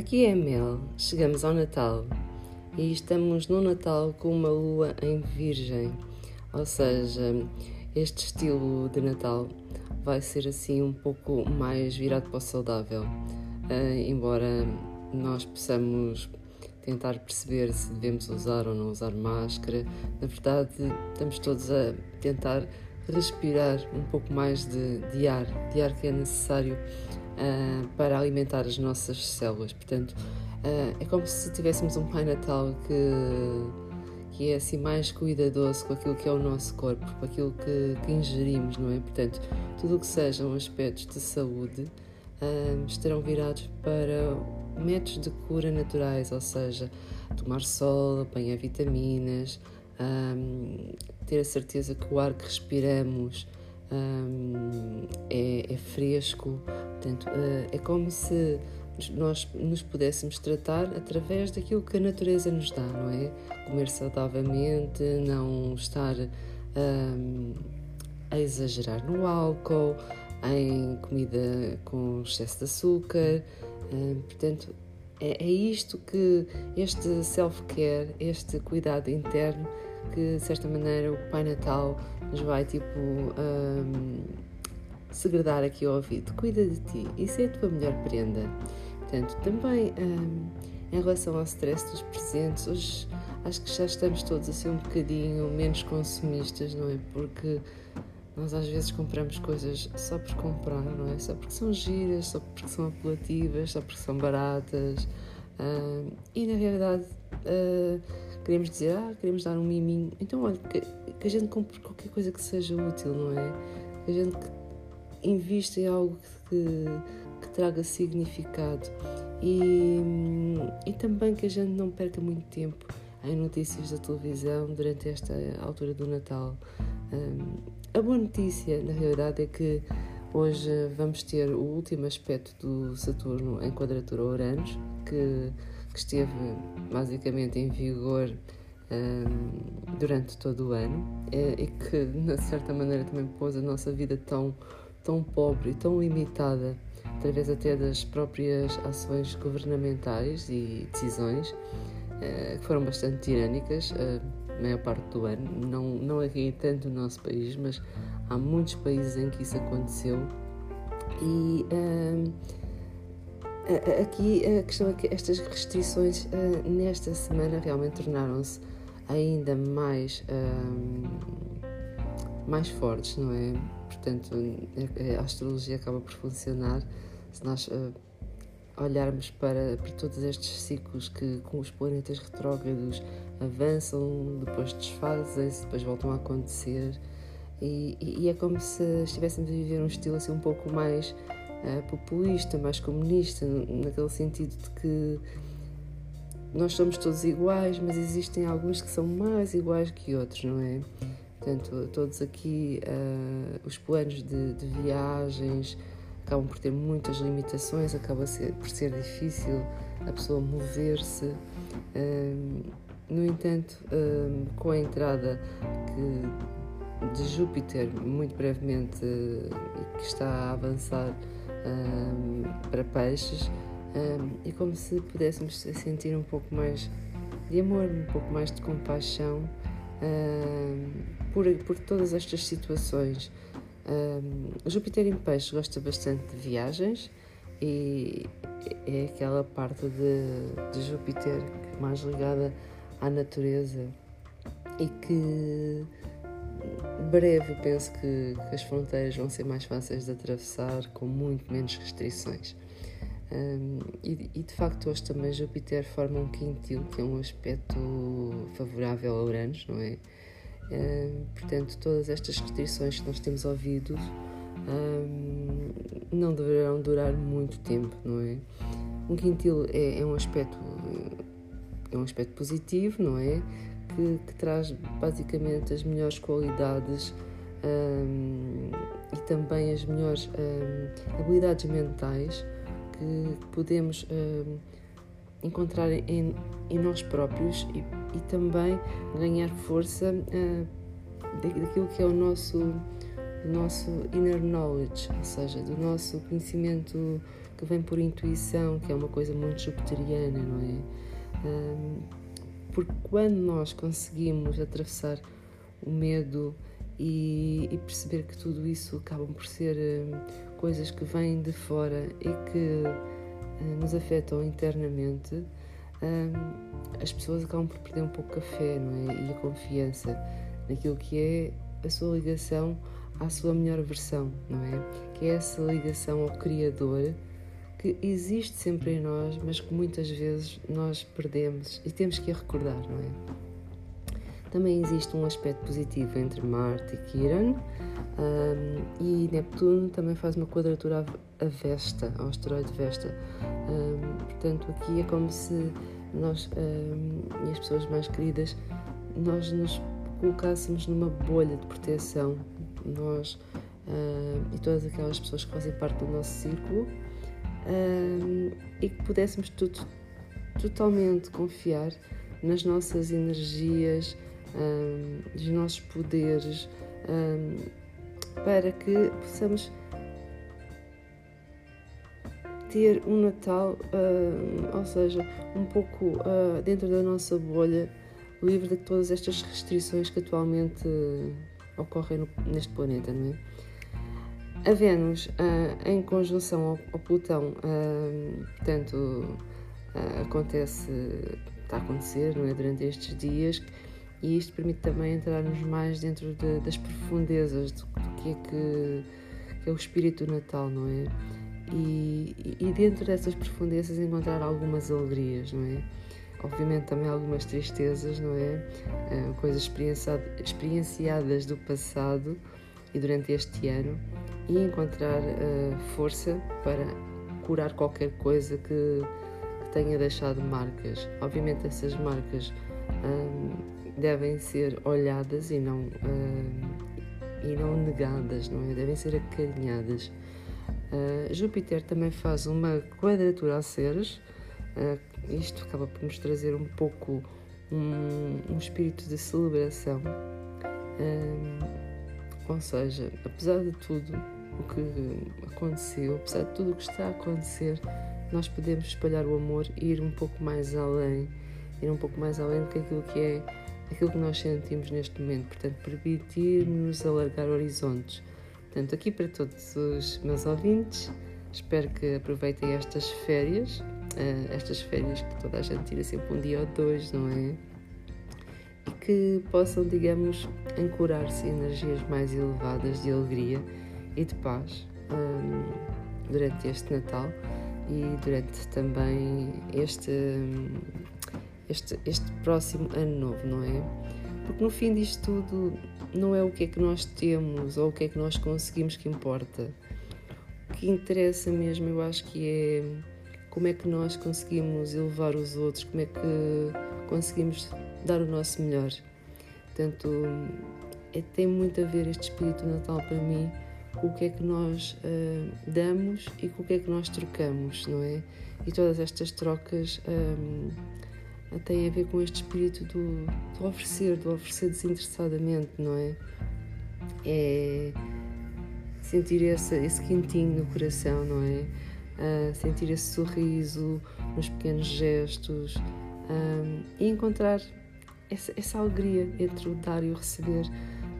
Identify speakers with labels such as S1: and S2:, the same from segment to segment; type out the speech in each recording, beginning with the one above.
S1: Aqui é Mel, chegamos ao Natal. E estamos no Natal com uma lua em Virgem, ou seja, este estilo de Natal vai ser assim um pouco mais virado para o saudável, uh, embora nós possamos tentar perceber se devemos usar ou não usar máscara, na verdade estamos todos a tentar respirar um pouco mais de, de ar, de ar que é necessário uh, para alimentar as nossas células. Portanto, uh, é como se tivéssemos um Pai Natal que, que é assim mais cuidadoso com aquilo que é o nosso corpo, com aquilo que, que ingerimos, não é? Portanto, tudo o que sejam aspectos de saúde uh, estarão virados para métodos de cura naturais, ou seja, tomar sol, apanhar vitaminas, um, ter a certeza que o ar que respiramos um, é, é, fresco, portanto, uh, é como se nós nos pudéssemos tratar através daquilo que a natureza nos dá, não é? Comer saudavelmente, não estar um, a exagerar no álcool, em comida com excesso de açúcar, um, portanto, é, é isto que este self-care, este cuidado interno, que de certa maneira o Pai Natal nos vai tipo um, segredar aqui ao ouvido. Cuida de ti, isso é a tua melhor prenda. Portanto, também um, em relação ao stress dos presentes, hoje acho que já estamos todos a ser um bocadinho menos consumistas, não é? Porque nós às vezes compramos coisas só por comprar, não é? Só porque são giras, só porque são apelativas, só porque são baratas. Um, e na realidade uh, queremos dizer, ah, queremos dar um miminho. Então, olha, que, que, a gente compre qualquer coisa que seja útil, não é? Que a gente invista em algo que, que traga significado e, e também que a gente não perca muito tempo em notícias da televisão durante esta altura do Natal. Um, a boa notícia, na realidade, é que hoje vamos ter o último aspecto do Saturno em quadratura Uranus, que, que esteve basicamente em vigor um, durante todo o ano e que, de certa maneira, também pôs a nossa vida tão, tão pobre e tão limitada, através até das próprias ações governamentais e decisões, uh, que foram bastante tirânicas. Uh, a maior parte do ano, não, não aqui tanto no nosso país, mas há muitos países em que isso aconteceu. E um, aqui a questão é que estas restrições nesta semana realmente tornaram-se ainda mais, mais fortes, não é? Portanto, a astrologia acaba por funcionar se nós uh, olharmos para, para todos estes ciclos que com os planetas retrógrados avançam, depois desfazem-se, depois voltam a acontecer. E, e, é como se estivéssemos a viver um estilo assim um pouco mais uh, populista, mais comunista, naquele sentido de que nós somos todos iguais, mas existem alguns que são mais iguais que outros, não é? Portanto, todos aqui, uh, os planos de, de viagens, acabam por ter muitas limitações, acaba ser, por ser difícil a pessoa mover-se. Um, no entanto, um, com a entrada que, de Júpiter, muito brevemente, uh, que está a avançar para peixes, é como se pudéssemos sentir um pouco mais de amor, um pouco mais de compaixão por, por todas estas situações. Júpiter em peixe gosta bastante de viagens e é aquela parte de, de Júpiter mais ligada à natureza e que breve penso que, que, as fronteiras vão ser mais fáceis de atravessar com muito menos restrições. Um, e, e, de facto hoje também Júpiter forma um quintil que é um aspecto favorável a Uranus, não é? Portanto, todas estas restrições que nós temos ouvido um, não deverão durar muito tempo, não é? Um quintil é, é, um aspecto é um aspecto positivo, não é? Que, que traz basicamente as melhores qualidades um, e também as melhores habilidades mentais que podemos encontrar em, em nós próprios e, e, também ganhar força uh, daquilo que é o nosso, nosso inner knowledge, ou seja, do nosso conhecimento que vem por intuição, que é uma coisa muito jupiteriana, não é? Um, porque quando nós conseguimos atravessar o medo e, e, perceber que tudo isso acabam por ser um, coisas que vêm de fora e que uh, nos afetam internamente, as pessoas acabam por perder um pouco a fé não é? e a confiança naquilo que é a sua ligação à sua melhor versão, não é? Que é essa ligação ao Criador que existe sempre em nós, mas que muitas vezes nós perdemos e temos que a recordar, não é? Também existe um aspecto positivo entre Marte e Quiron, um, e Neptuno também faz uma quadratura a Vesta, ao asteroide Vesta. Um, portanto, aqui é como se nós um, e as pessoas mais queridas nós nos colocássemos numa bolha de proteção, nós e todas aquelas pessoas que fazem parte do nosso círculo, e que pudéssemos tudo, totalmente confiar nas nossas energias, uh, nos nossos poderes, para que possamos ter um Natal, ou seja, um pouco dentro da nossa bolha livre de todas estas restrições que atualmente uh, ocorrem no, neste planeta, não é? A Vênus, uh, em conjunção ao, ao Plutão, uh, portanto, acontece, está a acontecer, não é? Durante estes dias, e isto permite também entrarmos mais dentro de, das profundezas do, do que, é que, que, é o espírito natal, não é? E, e dentro dessas profundezas encontrar algumas alegrias, não é? obviamente também algumas tristezas, não é? Uh, coisas experienciadas do passado e durante este ano e encontrar uh, força para curar qualquer coisa que, que, tenha deixado marcas. Obviamente essas marcas um, devem ser olhadas e não, um, e não negadas, não é? Devem ser acarinhadas. Uh, Júpiter também faz uma quadratura a Ceres, uh, isto acaba por nos trazer um pouco um, um espírito de celebração. Ou seja, apesar de tudo o que aconteceu, apesar de tudo o que está a acontecer, nós podemos espalhar o amor e ir um pouco mais além, ir um pouco mais além do que aquilo que é aquilo que nós sentimos neste momento. Portanto, permitir-nos alargar horizontes. Portanto, aqui para todos os meus ouvintes, espero que aproveitem estas férias uh, estas férias que toda a gente tira sempre um dia ou dois, não é? E que possam, digamos, ancorar-se em energias mais elevadas de alegria e de paz um, durante este Natal e durante também este, este, este próximo ano novo, não é? Porque no fim disto tudo não é o que é que nós temos ou o que é que nós conseguimos que importa. O que interessa mesmo, eu acho que é como é que nós conseguimos elevar os outros, como é que conseguimos dar o nosso melhor. Portanto, é, tem muito a ver este espírito natal para mim com o que é que nós uh, damos e com o que é que nós trocamos, não é? E todas estas trocas um, ah, têm a ver com este espírito do, do oferecer, do oferecer desinteressadamente, não é? É sentir esse, esse quentinho no coração, não é? uh, sentir esse sorriso nos pequenos gestos um, e encontrar essa, essa, alegria entre o dar e o receber,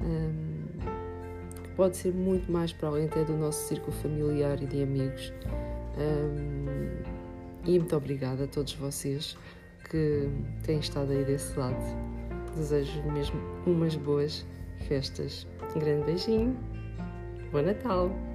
S1: um, que pode ser muito mais para além até do nosso círculo familiar e de amigos. Um, e muito obrigada a todos vocês que têm estado aí desse lado. Desejo mesmo umas boas festas. Um grande beijinho. Bom Natal!